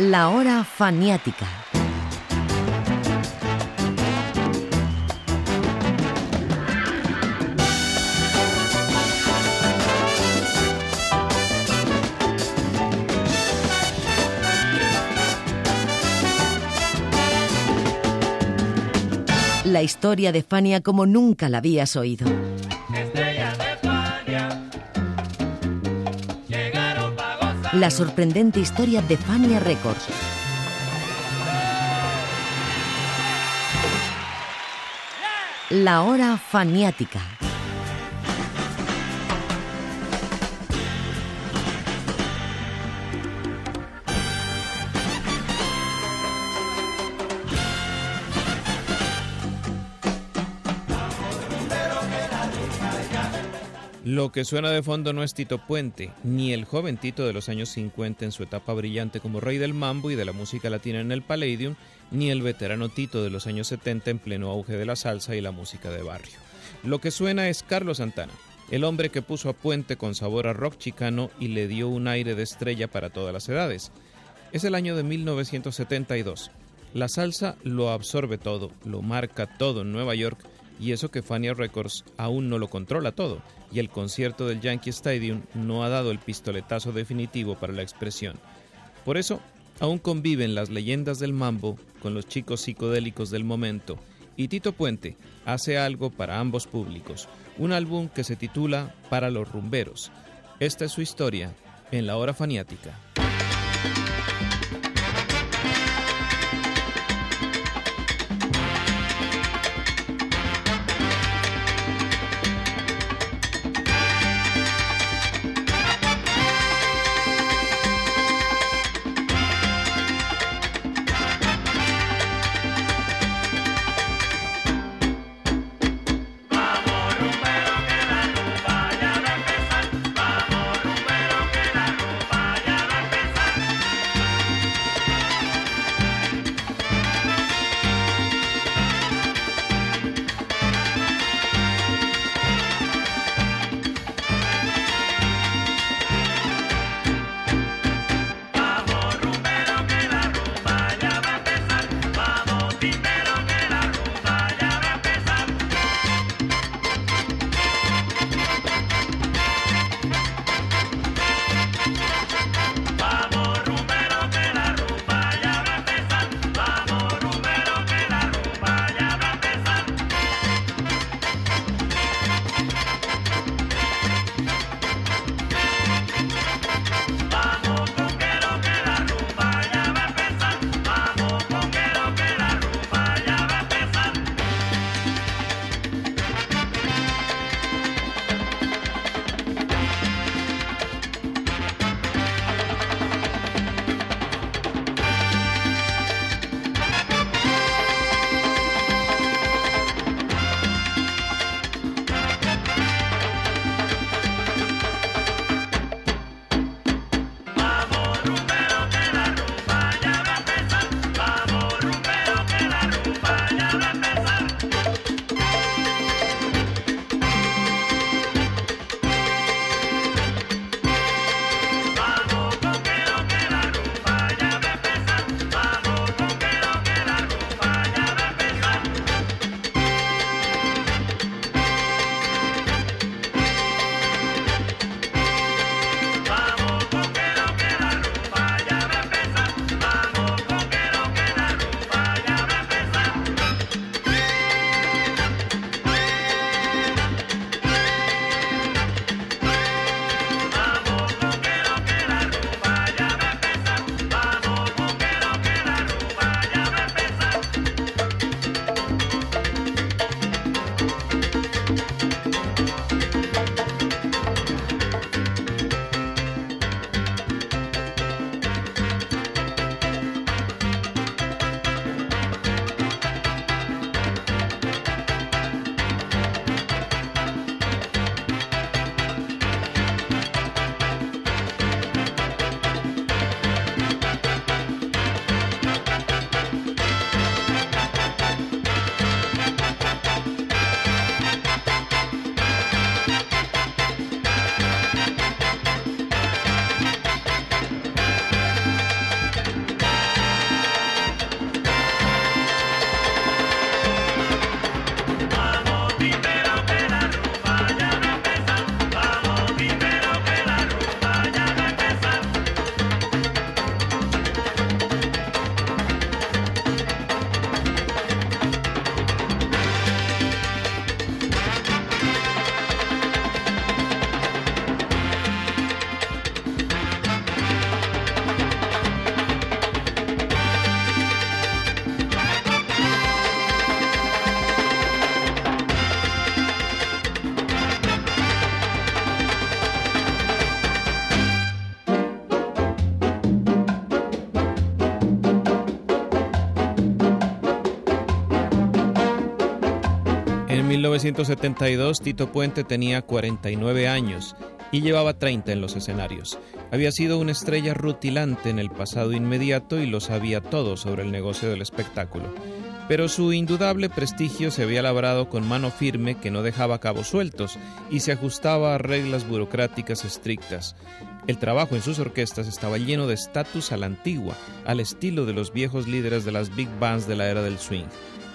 La hora faniática. La historia de Fania como nunca la habías oído. La sorprendente historia de Fania Records. La hora faniática. Lo que suena de fondo no es Tito Puente, ni el joven Tito de los años 50 en su etapa brillante como rey del mambo y de la música latina en el Palladium, ni el veterano Tito de los años 70 en pleno auge de la salsa y la música de barrio. Lo que suena es Carlos Santana, el hombre que puso a Puente con sabor a rock chicano y le dio un aire de estrella para todas las edades. Es el año de 1972. La salsa lo absorbe todo, lo marca todo en Nueva York y eso que Fania Records aún no lo controla todo, y el concierto del Yankee Stadium no ha dado el pistoletazo definitivo para la expresión. Por eso, aún conviven las leyendas del mambo con los chicos psicodélicos del momento, y Tito Puente hace algo para ambos públicos, un álbum que se titula Para los rumberos. Esta es su historia en la hora faniática. 1972 Tito Puente tenía 49 años y llevaba 30 en los escenarios. Había sido una estrella rutilante en el pasado inmediato y lo sabía todo sobre el negocio del espectáculo. Pero su indudable prestigio se había labrado con mano firme que no dejaba cabos sueltos y se ajustaba a reglas burocráticas estrictas. El trabajo en sus orquestas estaba lleno de estatus a la antigua, al estilo de los viejos líderes de las big bands de la era del swing.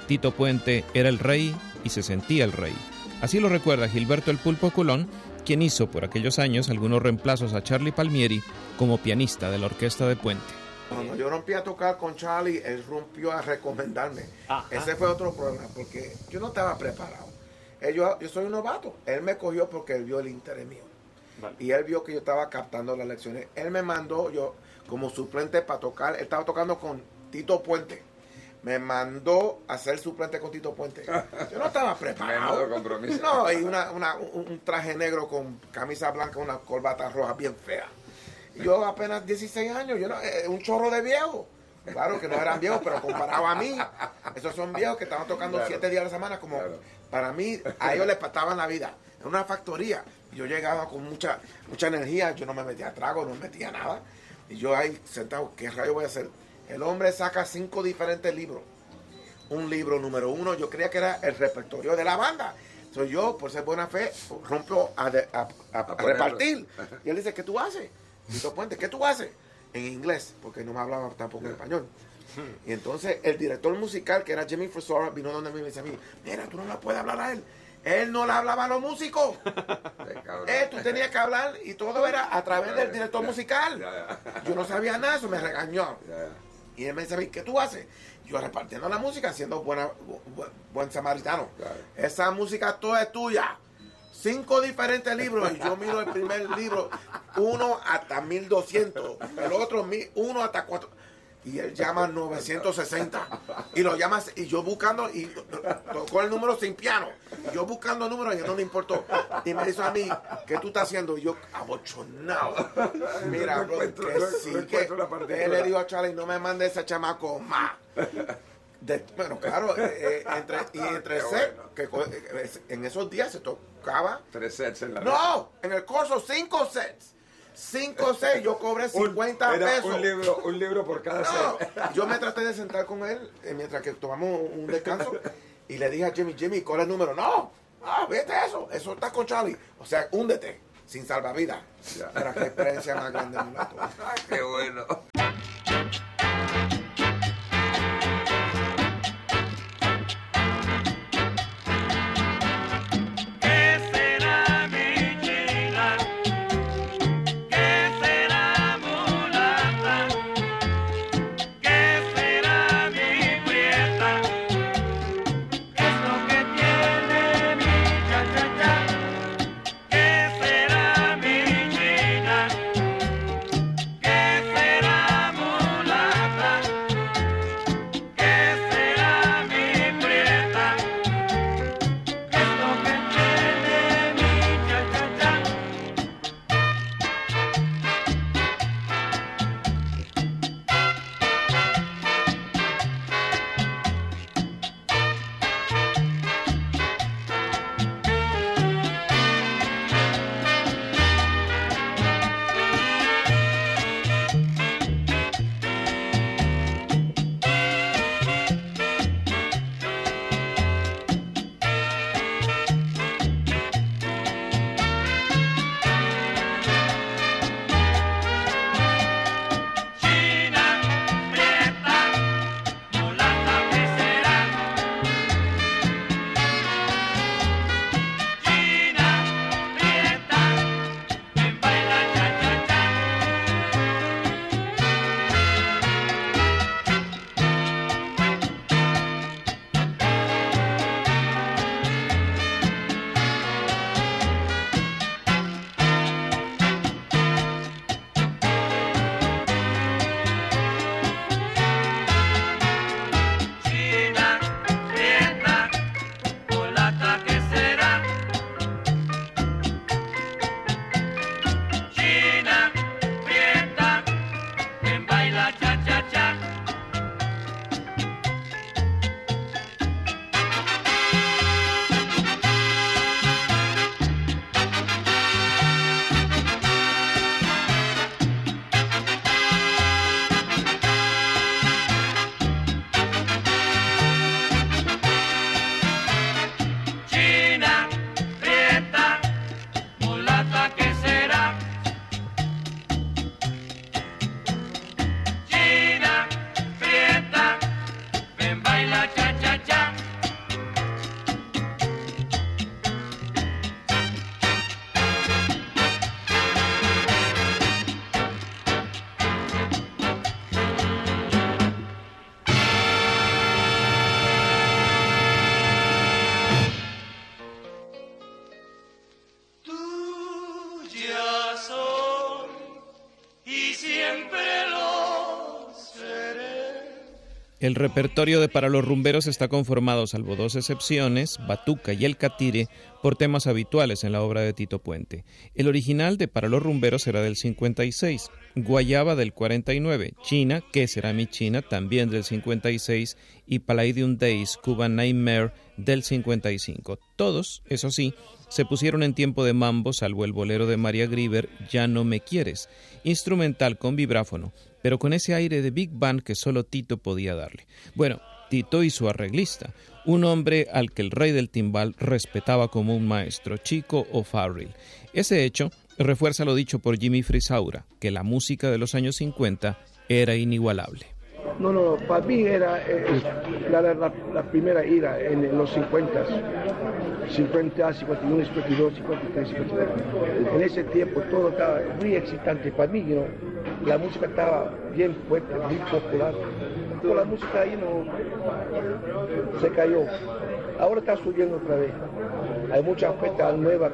Tito Puente era el rey y se sentía el rey. Así lo recuerda Gilberto el Pulpo Colón, quien hizo por aquellos años algunos reemplazos a Charlie Palmieri como pianista de la orquesta de Puente. Cuando yo rompí a tocar con Charlie, él rompió a recomendarme. Ese fue otro problema, porque yo no estaba preparado. yo, soy un novato. Él me cogió porque él vio el interés mío. Y él vio que yo estaba captando las lecciones. Él me mandó yo como suplente para tocar. Él estaba tocando con Tito Puente. Me mandó a ser suplente con Tito Puente. Yo no estaba preparado. compromiso. No, y una, un traje negro con camisa blanca, una corbata roja bien fea. Yo apenas 16 años, yo no, eh, un chorro de viejo. Claro que no eran viejos, pero comparado a mí, esos son viejos que estaban tocando siete días a la semana, como para mí, a ellos les pataban la vida. En una factoría, yo llegaba con mucha, mucha energía, yo no me metía trago, no me metía nada. Y yo ahí sentado, ¿qué rayo voy a hacer? El hombre saca cinco diferentes libros. Un libro número uno, yo creía que era el repertorio de la banda. Soy yo, por ser buena fe, rompo a, repartir. Y él dice, ¿qué tú haces? Tito Puente, ¿qué tú haces? En inglés, porque no me hablaba tampoco en español. Y entonces el director musical, que era Jimmy Frisora, vino donde me dice a mí, mira, tú no le puedes hablar a él. Él no le hablaba a los músicos. eh, tú tenías que hablar y todo era a través del director musical. Yo no sabía nada, eso me regañó. Y él me dice, ¿qué tú haces? Yo repartiendo la música, siendo buena, buen samaritano. Esa música toda es tuya cinco diferentes libros y yo miro el primer libro, uno hasta 1200, el otro uno hasta cuatro. Y él llama 960. Y lo llama, y yo buscando, y tocó el número sin piano. Y yo buscando números y no le importó. Y me dice a mí, ¿qué tú estás haciendo? Y yo, abochonado. Mira, bro, que sí, que él le dijo a Charlie, no me mande ese chamaco más bueno, claro, eh, eh, entre, y entre sets, que eh, en esos días se tocaba. Tres sets en la No, en el curso, cinco sets. Cinco sets, yo cobré 50 pesos. Un libro, un libro por cada set. Yo me traté de sentar con él mientras que tomamos un descanso y le dije a Jimmy, Jimmy, ¿cuál es el número? No, ah, vete eso, eso está con Charlie. O sea, húndete, sin salvavidas. Para qué experiencia más grande, Qué bueno. El repertorio de Para los Rumberos está conformado, salvo dos excepciones, Batuca y El Catire, por temas habituales en la obra de Tito Puente. El original de Para los Rumberos era del 56, Guayaba del 49, China, que será mi China, también del 56, y Palladium Days, Cuban Nightmare del 55. Todos, eso sí, se pusieron en tiempo de mambo, salvo el bolero de María Grieber, Ya no me quieres, instrumental con vibráfono, pero con ese aire de big band que solo Tito podía darle. Bueno, Tito y su arreglista, un hombre al que el rey del timbal respetaba como un maestro, Chico o Farrell. Ese hecho refuerza lo dicho por Jimmy Frisaura, que la música de los años 50 era inigualable. No, no, para mí era eh, la, primera ira en, los 50, 50, 51, 52, 53, 54. En ese tiempo todo estaba muy excitante para mí, you la música estaba bien fuerte, muy popular. Toda la música ahí no se cayó. Ahora está subiendo otra vez. Hay muchas ofertas nuevas.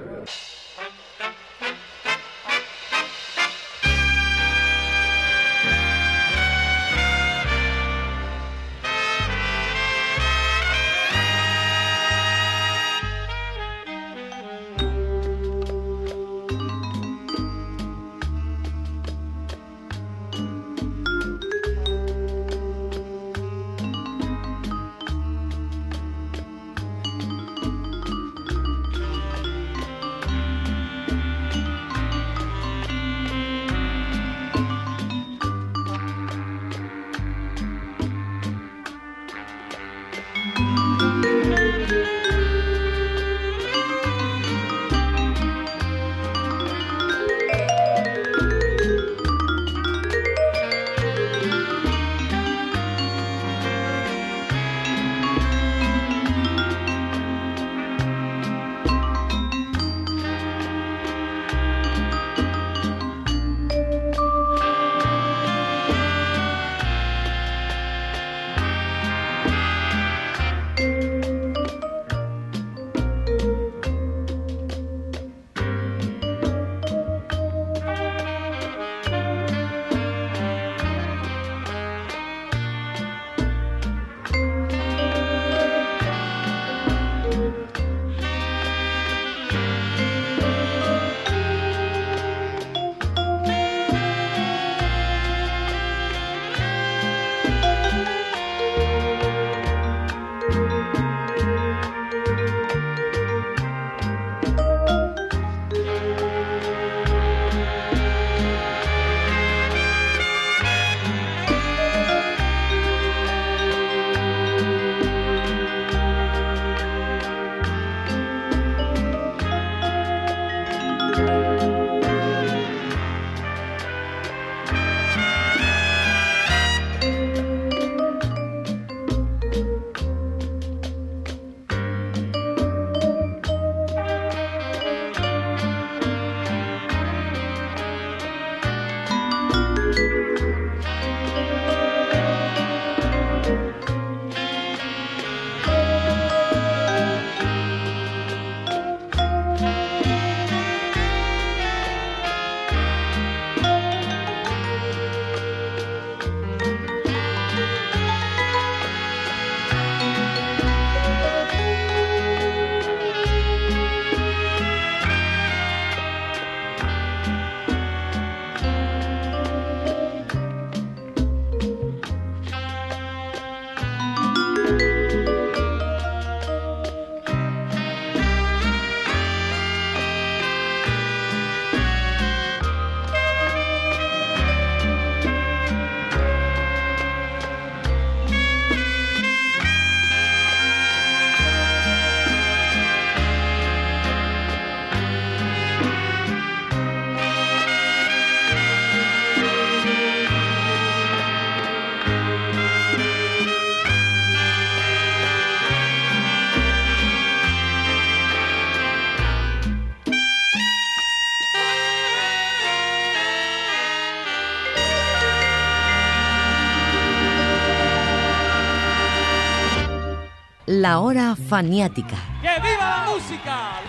La Hora Faniática. ¡Que viva la música!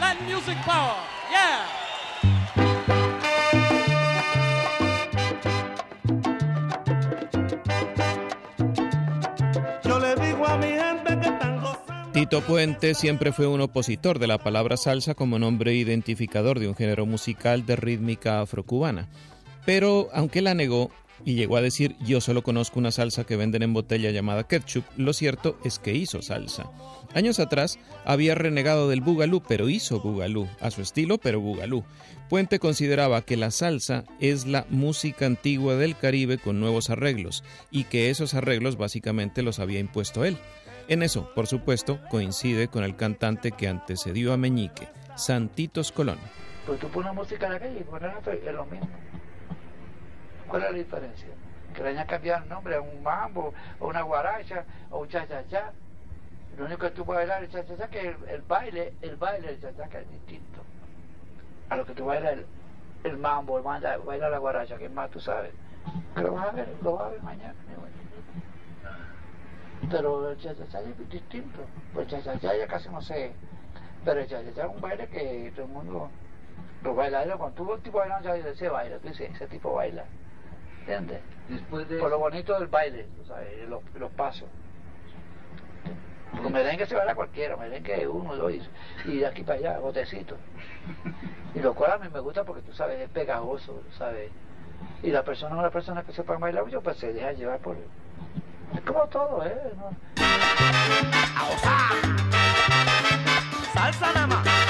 Tito Puente siempre fue un opositor de la palabra salsa como nombre identificador de un género musical de rítmica afrocubana. Pero, aunque la negó, y llegó a decir yo solo conozco una salsa que venden en botella llamada ketchup, lo cierto es que hizo salsa. Años atrás había renegado del bugalú, pero hizo bugalú, a su estilo, pero bugalú. Puente consideraba que la salsa es la música antigua del Caribe con nuevos arreglos y que esos arreglos básicamente los había impuesto él. En eso, por supuesto, coincide con el cantante que antecedió a Meñique, Santitos Colón. Pues tú pones música en la calle y pones es lo mismo. ¿Cuál es la diferencia? Que le hayan cambiado el nombre a un mambo, o una guaracha, o un cha-cha-cha. Lo único que tú puedes bailar es el cha-cha-cha, que el, baile, el baile del cha-cha-cha es distinto a lo que tú bailas el, mambo, el manda, baila la guaracha, que más tú sabes. Que lo vas a ver, lo vas a ver mañana. Pero el cha-cha-cha es distinto. Pues el cha-cha-cha ya casi no sé. Pero el cha-cha-cha es un baile que todo el mundo, los bailadores, cuando tú un tipo bailando, ya ese baila, tú dices, ese tipo baila. ¿Entiendes? Después de Por lo bonito del baile, ¿sabes? Los, los pasos. Porque merengue se baila cualquiera, merengue uno, dos, y de aquí para allá, botecito. Y lo cual a mí me gusta porque tú sabes, es pegajoso, ¿sabes? Y la persona, una persona que sepa bailar mucho, pues se deja llevar por... Es como todo, ¿eh? ¿No? ¡A ¡Salsa nada más!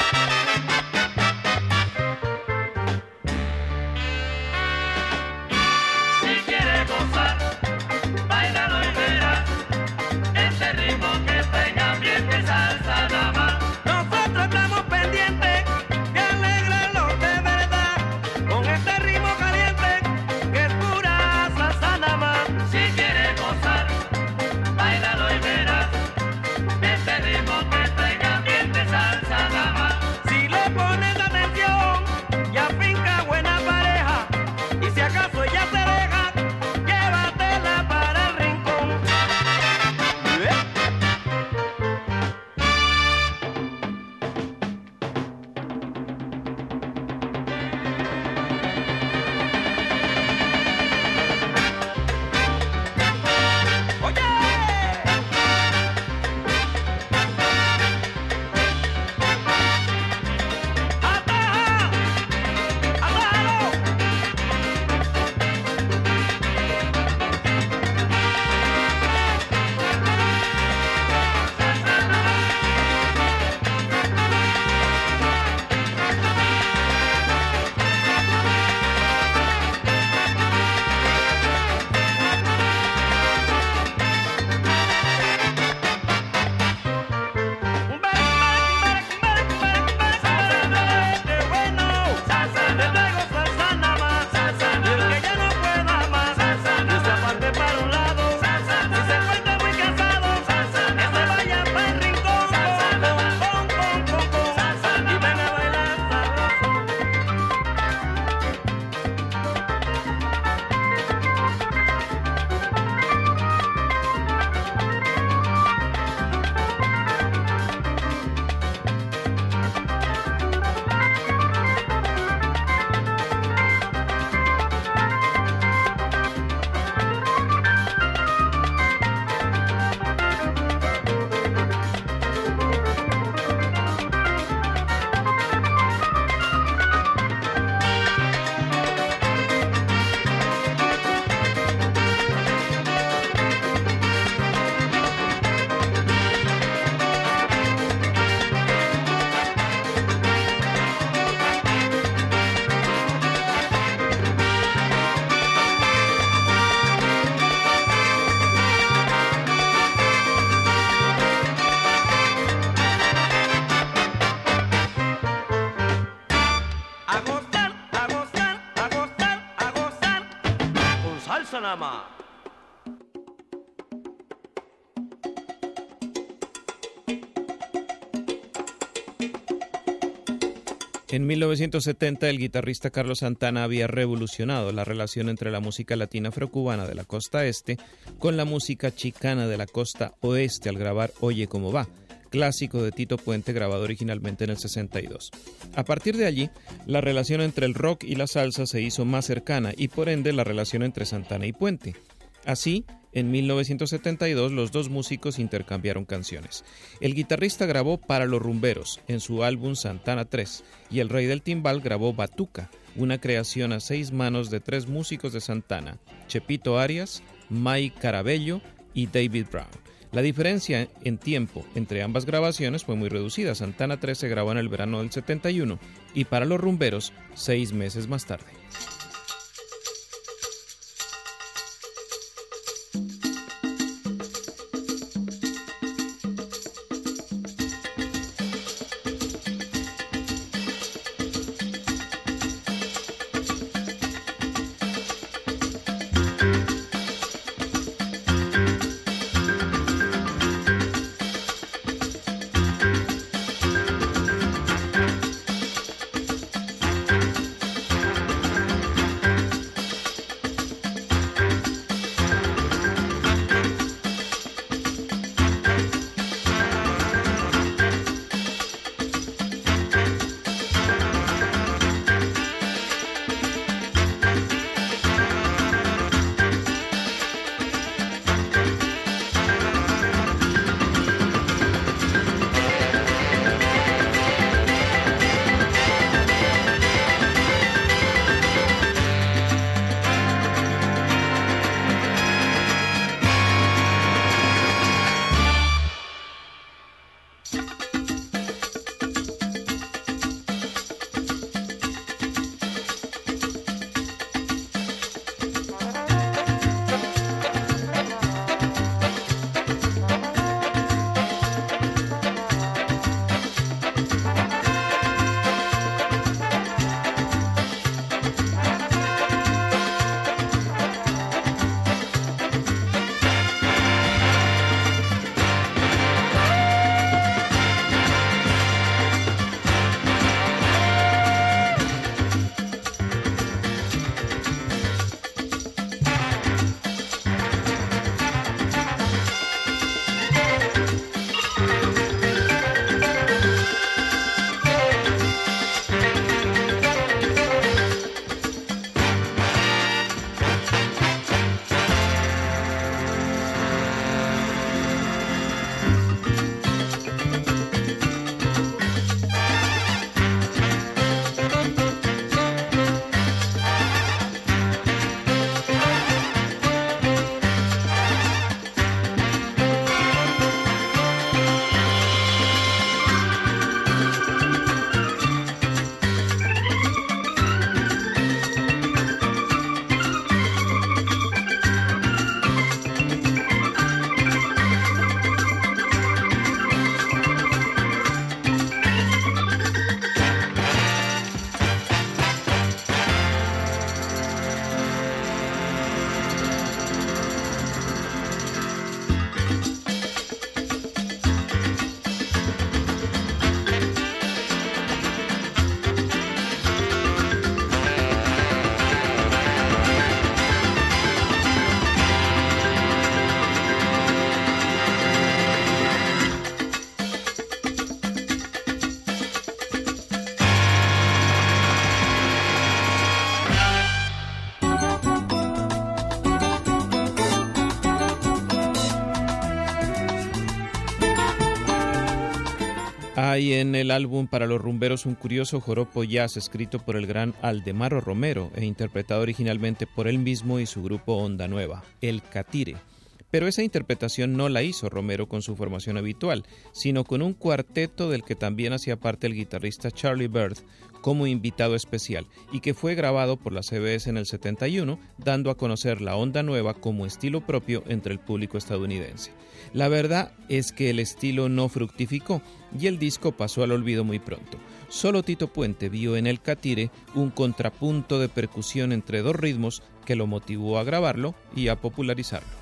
1970 el guitarrista Carlos Santana había revolucionado la relación entre la música latina afrocubana de la costa este con la música chicana de la costa oeste al grabar Oye cómo va, clásico de Tito Puente grabado originalmente en el 62. A partir de allí, la relación entre el rock y la salsa se hizo más cercana y por ende la relación entre Santana y Puente. Así, en 1972 los dos músicos intercambiaron canciones. El guitarrista grabó Para los Rumberos en su álbum Santana 3 y el rey del timbal grabó Batuca, una creación a seis manos de tres músicos de Santana, Chepito Arias, Mike Carabello y David Brown. La diferencia en tiempo entre ambas grabaciones fue muy reducida. Santana 3 se grabó en el verano del 71 y para los rumberos seis meses más tarde. Hay en el álbum para los rumberos un curioso joropo jazz escrito por el gran Aldemaro Romero e interpretado originalmente por él mismo y su grupo Onda Nueva, El Catire. Pero esa interpretación no la hizo Romero con su formación habitual, sino con un cuarteto del que también hacía parte el guitarrista Charlie Bird como invitado especial y que fue grabado por la CBS en el 71, dando a conocer la onda nueva como estilo propio entre el público estadounidense. La verdad es que el estilo no fructificó y el disco pasó al olvido muy pronto. Solo Tito Puente vio en el Catire un contrapunto de percusión entre dos ritmos que lo motivó a grabarlo y a popularizarlo.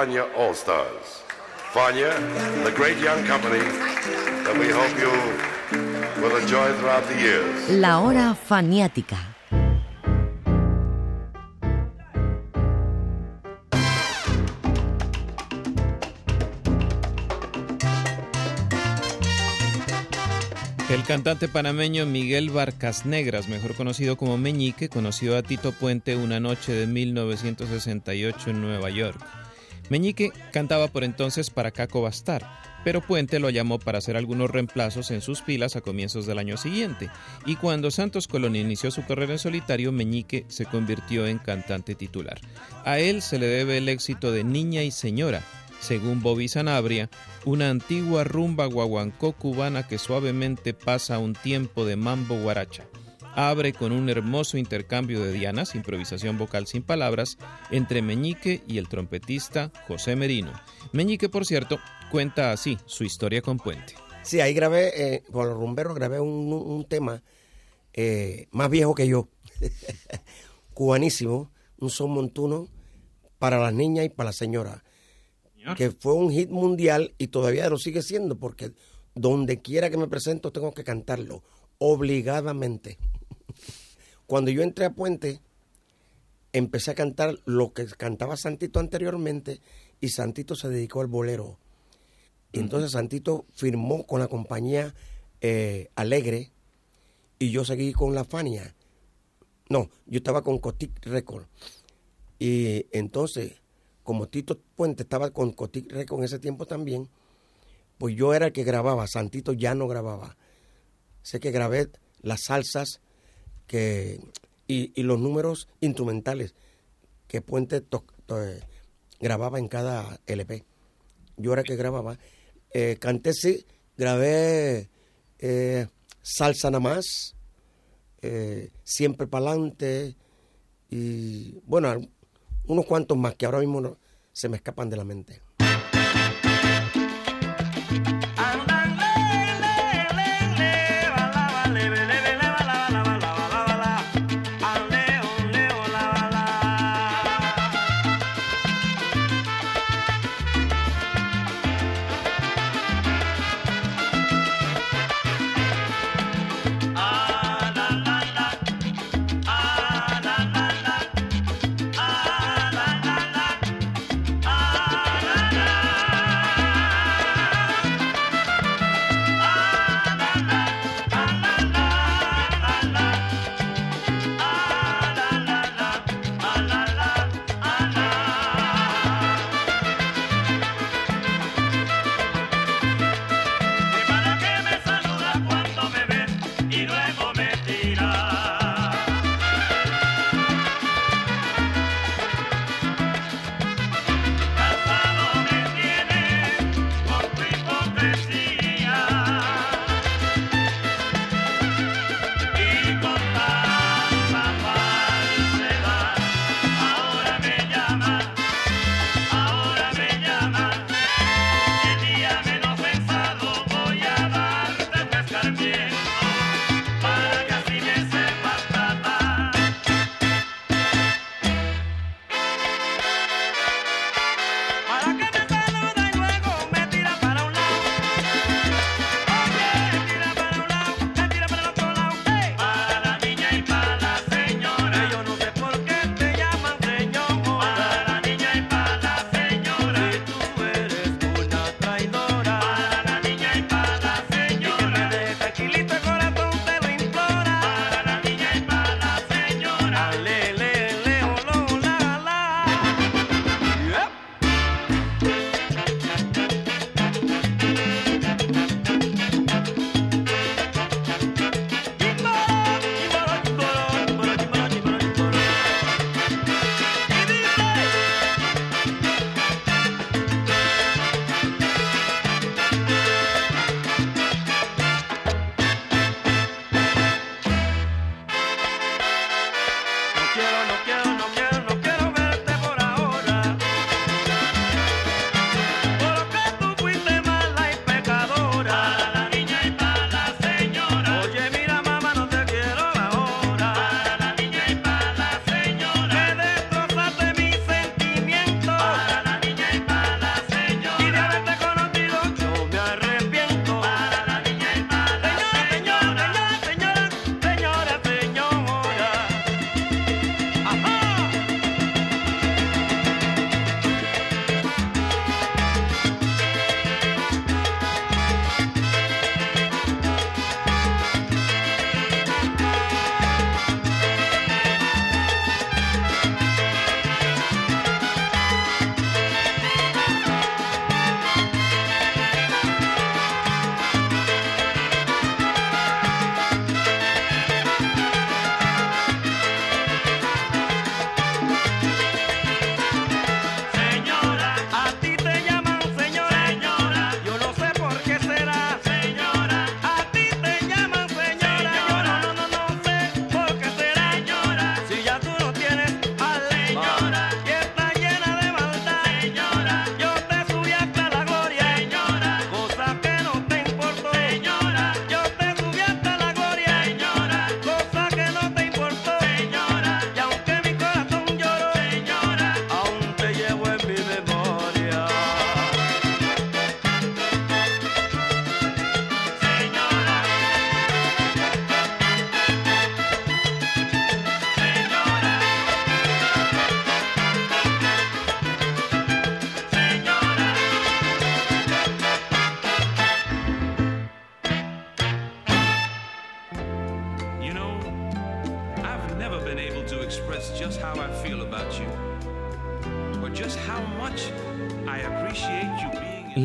Fania All Stars. Fania, the great young company that we hope you will enjoy throughout the years. La hora faniática. El cantante panameño Miguel Barcas Negras, mejor conocido como Meñique, conoció a Tito Puente una noche de 1968 en Nueva York. Meñique cantaba por entonces para Caco Bastar, pero Puente lo llamó para hacer algunos reemplazos en sus filas a comienzos del año siguiente, y cuando Santos Colón inició su carrera en solitario, Meñique se convirtió en cantante titular. A él se le debe el éxito de Niña y Señora, según Bobby Sanabria, una antigua rumba guaguancó cubana que suavemente pasa un tiempo de mambo guaracha. Abre con un hermoso intercambio de dianas, improvisación vocal sin palabras, entre Meñique y el trompetista José Merino. Meñique, por cierto, cuenta así su historia con Puente. Sí, ahí grabé, eh, con los rumberos grabé un, un tema eh, más viejo que yo, cubanísimo, un son montuno para las niñas y para las señoras que fue un hit mundial y todavía lo sigue siendo porque donde quiera que me presento tengo que cantarlo, obligadamente. Cuando yo entré a Puente, empecé a cantar lo que cantaba Santito anteriormente y Santito se dedicó al bolero. Y entonces Santito firmó con la compañía eh, Alegre y yo seguí con la Fania. No, yo estaba con Cotic Record. Y entonces como Tito Puente estaba con Cotic Record en ese tiempo también, pues yo era el que grababa, Santito ya no grababa. Sé que grabé las salsas que, y, los números instrumentales que Puente grababa en cada LP. Yo era que grababa. Eh, canté, sí, grabé eh, Salsa nada más, eh, Siempre Pa'lante, y bueno, unos cuantos más que ahora mismo se me escapan de la mente.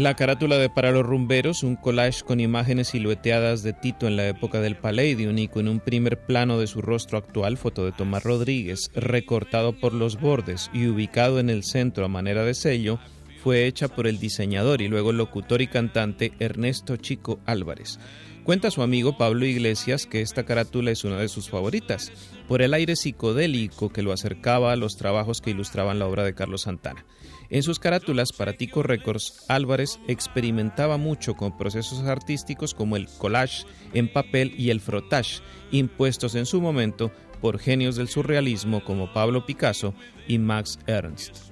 La carátula de Para los Rumberos, un collage con imágenes silueteadas de Tito en la época del Palladium y con un primer plano de su rostro actual, foto de Tomás Rodríguez, recortado por los bordes y ubicado en el centro a manera de sello, fue hecha por el diseñador y luego locutor y cantante Ernesto Chico Álvarez. Cuenta su amigo Pablo Iglesias que esta carátula es una de sus favoritas, por el aire psicodélico que lo acercaba a los trabajos que ilustraban la obra de Carlos Santana. En sus carátulas para Tico Records, Álvarez experimentaba mucho con procesos artísticos como el collage en papel y el frottage, impuestos en su momento por genios del surrealismo como Pablo Picasso y Max Ernst.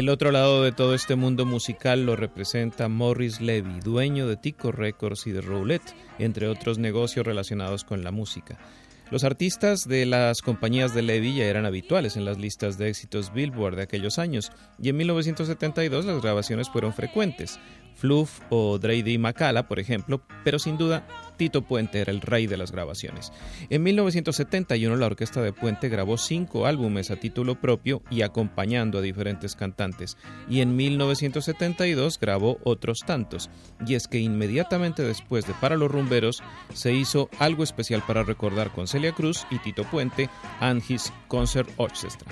El otro lado de todo este mundo musical lo representa Morris Levy, dueño de Tico Records y de Roulette, entre otros negocios relacionados con la música. Los artistas de las compañías de Levy ya eran habituales en las listas de éxitos Billboard de aquellos años, y en 1972 las grabaciones fueron frecuentes. Fluff o Dre D. Macala, por ejemplo, pero sin duda Tito Puente era el rey de las grabaciones. En 1971 la orquesta de Puente grabó cinco álbumes a título propio y acompañando a diferentes cantantes, y en 1972 grabó otros tantos. Y es que inmediatamente después de Para los Rumberos se hizo algo especial para recordar con Celia Cruz y Tito Puente and Concert Orchestra.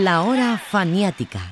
La hora faniática.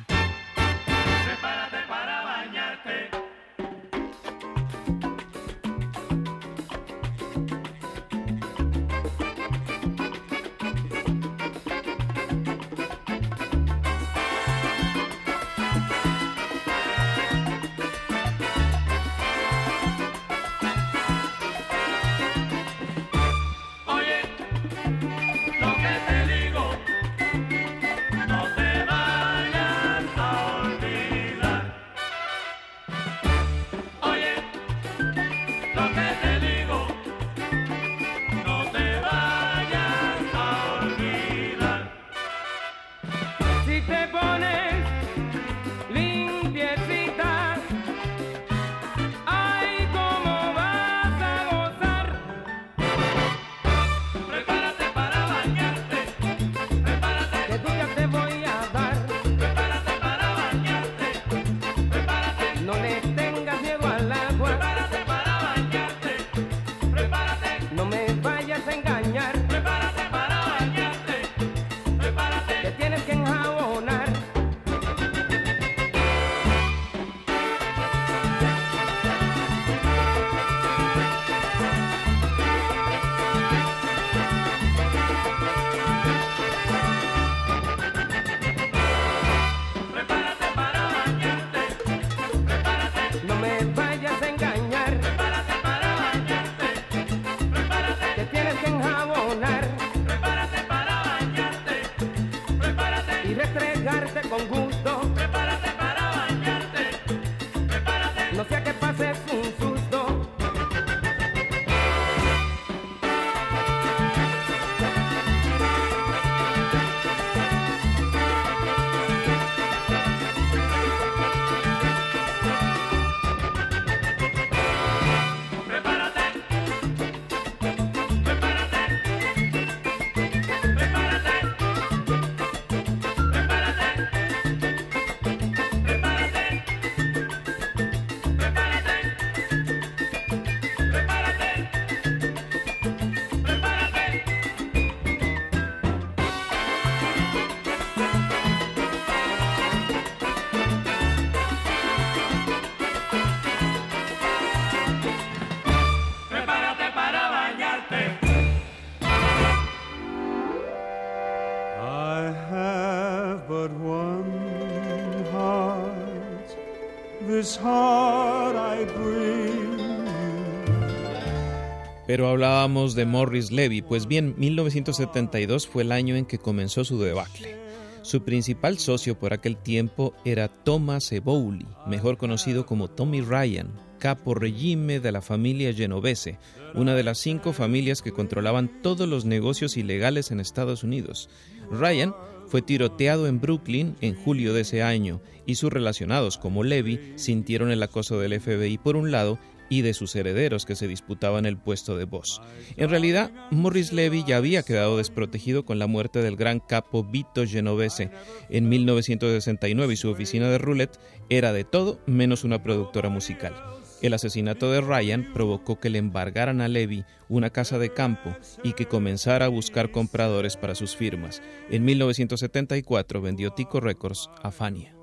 Pero hablábamos de Morris Levy, pues bien, 1972 fue el año en que comenzó su debacle. Su principal socio por aquel tiempo era Thomas Eboli, mejor conocido como Tommy Ryan, capo regime de la familia genovese, una de las cinco familias que controlaban todos los negocios ilegales en Estados Unidos. Ryan fue tiroteado en Brooklyn en julio de ese año y sus relacionados como Levy sintieron el acoso del FBI por un lado y de sus herederos que se disputaban el puesto de voz. En realidad, Morris Levy ya había quedado desprotegido con la muerte del gran capo Vito Genovese en 1969 y su oficina de roulette era de todo menos una productora musical. El asesinato de Ryan provocó que le embargaran a Levy una casa de campo y que comenzara a buscar compradores para sus firmas. En 1974 vendió Tico Records a Fania.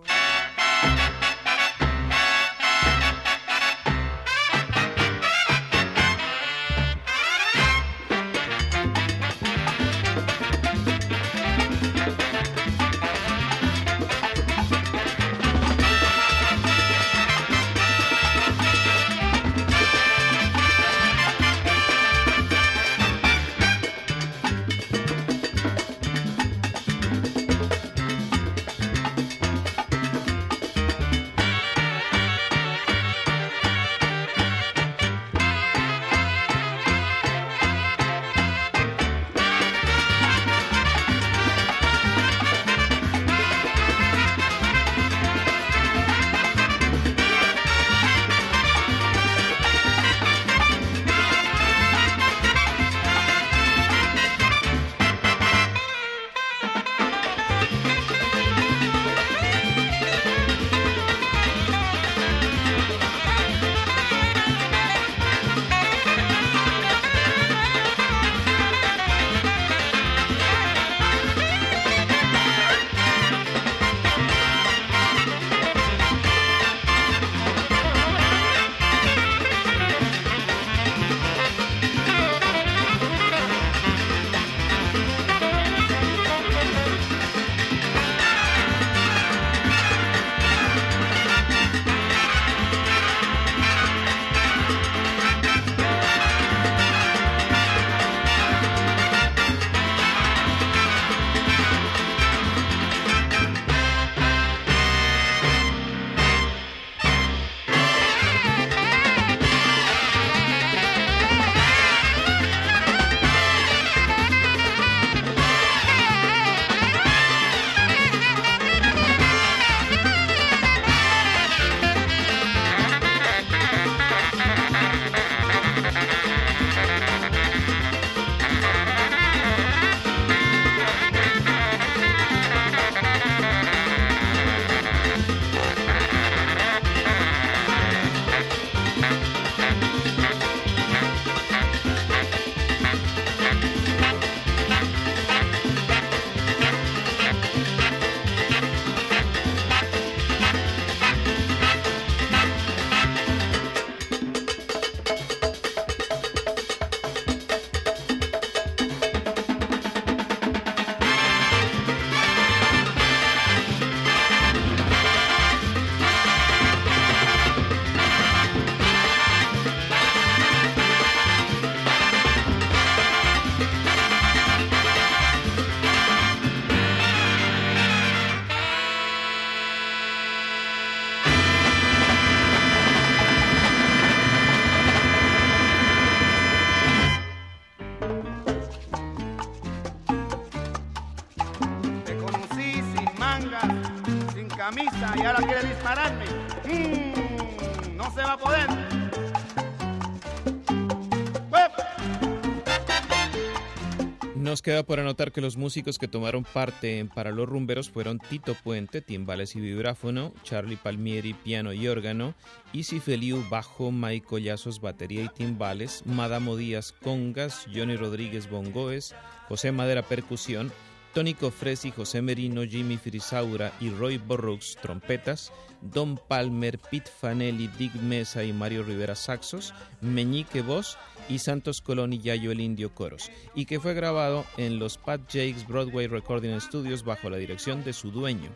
Queda por anotar que los músicos que tomaron parte en Para los Rumberos fueron Tito Puente, timbales y vibráfono, Charlie Palmieri, piano y órgano, Isi Feliu, bajo, Mike Collazos, batería y timbales, Madamo Díaz, congas, Johnny Rodríguez, bongoes, José Madera, percusión, Tony Cofresi, José Merino, Jimmy Frisaura y Roy Borrux, trompetas, Don Palmer, Pete Fanelli, Dick Mesa y Mario Rivera, saxos, Meñique, voz y Santos Colón y Yayo el Indio Coros, y que fue grabado en los Pat Jakes Broadway Recording Studios bajo la dirección de su dueño.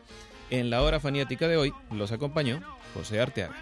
En la hora faniática de hoy los acompañó José Arteaga.